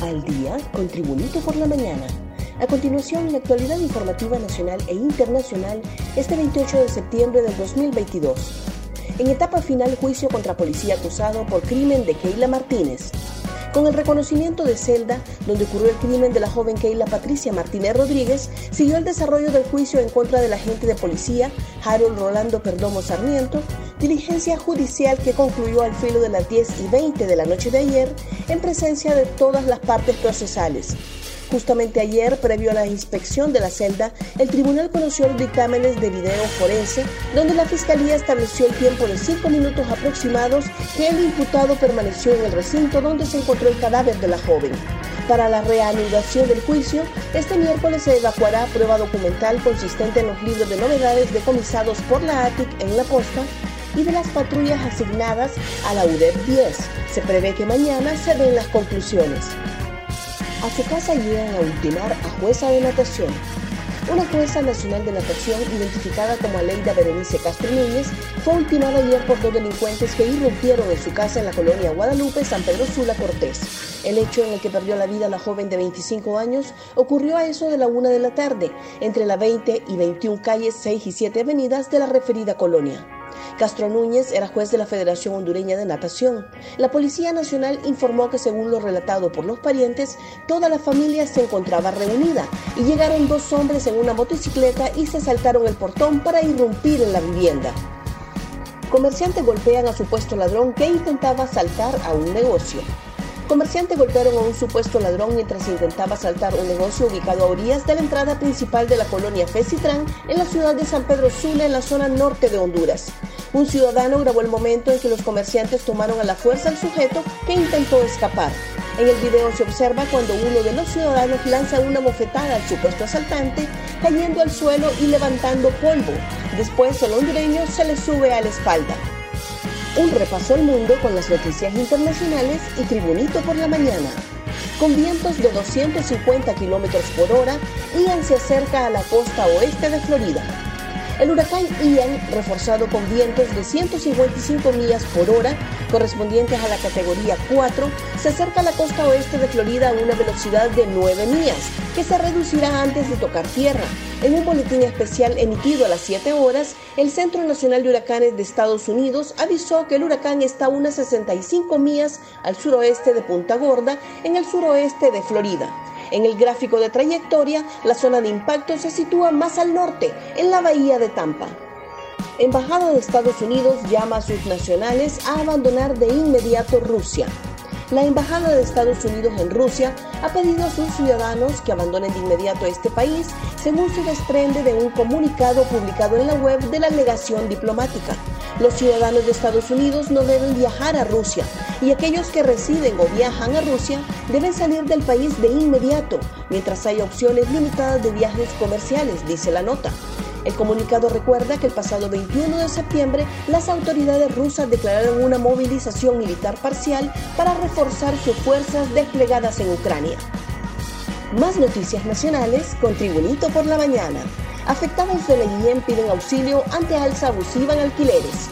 Al día con Tribunito por la mañana. A continuación, la actualidad informativa nacional e internacional este 28 de septiembre del 2022. En etapa final, juicio contra policía acusado por crimen de Keila Martínez. Con el reconocimiento de Celda, donde ocurrió el crimen de la joven Keila Patricia Martínez Rodríguez, siguió el desarrollo del juicio en contra del agente de policía Harold Rolando Perdomo Sarmiento, diligencia judicial que concluyó al filo de las 10 y 20 de la noche de ayer en presencia de todas las partes procesales. Justamente ayer, previo a la inspección de la celda, el tribunal conoció los dictámenes de video forense, donde la fiscalía estableció el tiempo de cinco minutos aproximados que el imputado permaneció en el recinto donde se encontró el cadáver de la joven. Para la reanudación del juicio, este miércoles se evacuará prueba documental consistente en los libros de novedades decomisados por la ATIC en la costa y de las patrullas asignadas a la UDEP 10. Se prevé que mañana se den las conclusiones. A su casa llegan a ultimar a jueza de natación. Una jueza nacional de natación, identificada como Aleida Berenice Castro Núñez, fue ultimada ayer por dos delincuentes que irrumpieron en su casa en la colonia Guadalupe, San Pedro Sula, Cortés. El hecho en el que perdió la vida la joven de 25 años ocurrió a eso de la una de la tarde, entre la 20 y 21 calles 6 y 7 avenidas de la referida colonia. Castro Núñez era juez de la Federación Hondureña de Natación. La Policía Nacional informó que según lo relatado por los parientes, toda la familia se encontraba reunida y llegaron dos hombres en una motocicleta y se saltaron el portón para irrumpir en la vivienda. Comerciantes golpean a supuesto ladrón que intentaba saltar a un negocio. Comerciantes golpearon a un supuesto ladrón mientras intentaba asaltar un negocio ubicado a orillas de la entrada principal de la colonia Fecitrán en la ciudad de San Pedro Sula, en la zona norte de Honduras. Un ciudadano grabó el momento en que los comerciantes tomaron a la fuerza al sujeto que intentó escapar. En el video se observa cuando uno de los ciudadanos lanza una bofetada al supuesto asaltante, cayendo al suelo y levantando polvo. Después el hondureño se le sube a la espalda. Un repaso al mundo con las noticias internacionales y Tribunito por la mañana. Con vientos de 250 kilómetros por hora, Ian se acerca a la costa oeste de Florida. El huracán Ian, reforzado con vientos de 155 millas por hora, correspondientes a la categoría 4, se acerca a la costa oeste de Florida a una velocidad de 9 millas, que se reducirá antes de tocar tierra. En un boletín especial emitido a las 7 horas, el Centro Nacional de Huracanes de Estados Unidos avisó que el huracán está a unas 65 millas al suroeste de Punta Gorda, en el suroeste de Florida. En el gráfico de trayectoria, la zona de impacto se sitúa más al norte, en la bahía de Tampa. Embajada de Estados Unidos llama a sus nacionales a abandonar de inmediato Rusia. La Embajada de Estados Unidos en Rusia ha pedido a sus ciudadanos que abandonen de inmediato este país, según se desprende de un comunicado publicado en la web de la legación diplomática. Los ciudadanos de Estados Unidos no deben viajar a Rusia y aquellos que residen o viajan a Rusia deben salir del país de inmediato, mientras haya opciones limitadas de viajes comerciales, dice la nota. El comunicado recuerda que el pasado 21 de septiembre las autoridades rusas declararon una movilización militar parcial para reforzar sus fuerzas desplegadas en Ucrania. Más noticias nacionales con Tribunito por la Mañana. Afectados de Guillén piden auxilio ante alza abusiva en alquileres.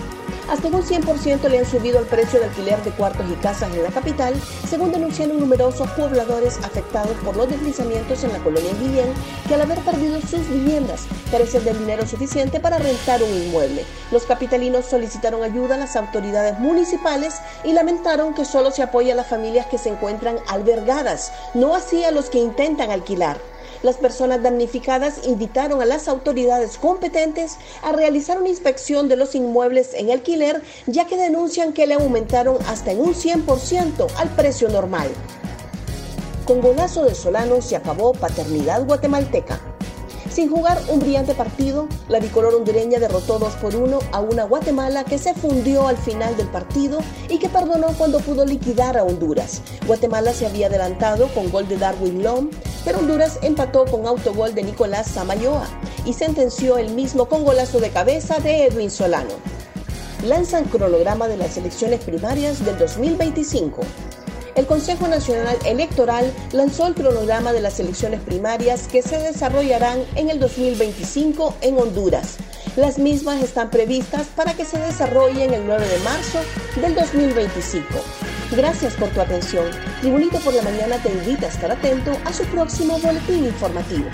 Hasta un 100% le han subido el precio de alquiler de cuartos y casas en la capital, según denunciaron numerosos pobladores afectados por los deslizamientos en la colonia Guillén, que al haber perdido sus viviendas carecen del dinero suficiente para rentar un inmueble. Los capitalinos solicitaron ayuda a las autoridades municipales y lamentaron que solo se apoya a las familias que se encuentran albergadas, no así a los que intentan alquilar. Las personas damnificadas invitaron a las autoridades competentes a realizar una inspección de los inmuebles en alquiler, ya que denuncian que le aumentaron hasta en un 100% al precio normal. Con golazo de Solano se acabó paternidad guatemalteca. Sin jugar un brillante partido, la bicolor hondureña derrotó 2 por 1 a una Guatemala que se fundió al final del partido y que perdonó cuando pudo liquidar a Honduras. Guatemala se había adelantado con gol de Darwin Lom, pero Honduras empató con autogol de Nicolás Samayoa y sentenció el mismo con golazo de cabeza de Edwin Solano. Lanzan cronograma de las elecciones primarias del 2025 el Consejo Nacional Electoral lanzó el cronograma de las elecciones primarias que se desarrollarán en el 2025 en Honduras. Las mismas están previstas para que se desarrollen el 9 de marzo del 2025. Gracias por tu atención. Tribunito por la Mañana te invita a estar atento a su próximo boletín informativo.